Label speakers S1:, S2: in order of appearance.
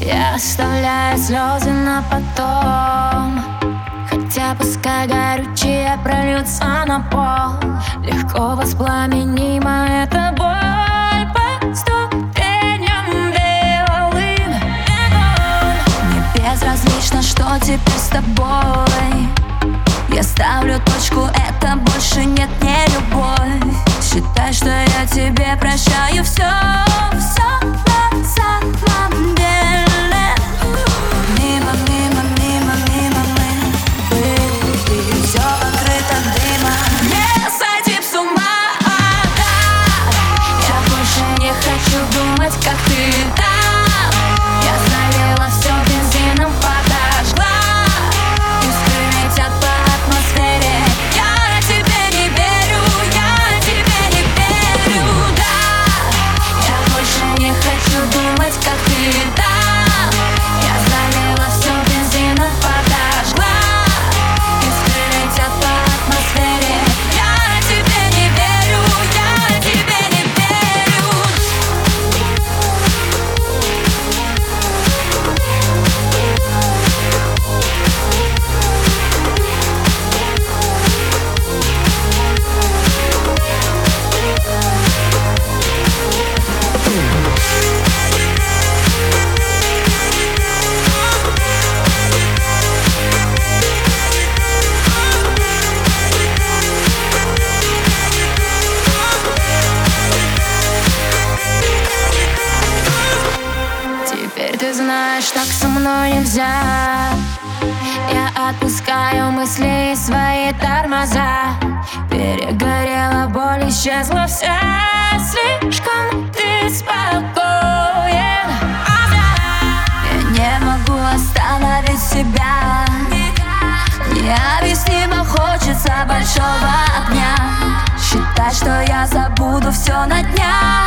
S1: Я оставляю слезы на потом. Хотя пускай горючее прольется на пол. Легко воспламенима эта боль По ступеням белым Мне безразлично, что теперь с тобой. Я ставлю точку, это больше нет не любовь. Считай, что я тебе прощаю все, ты знаешь, так со мной нельзя. Я отпускаю мысли и свои тормоза. Перегорела боль, исчезла вся. Слишком ты спокоен. Я не могу остановить себя. Необъяснимо хочется большого огня. Считай, что я забуду все на днях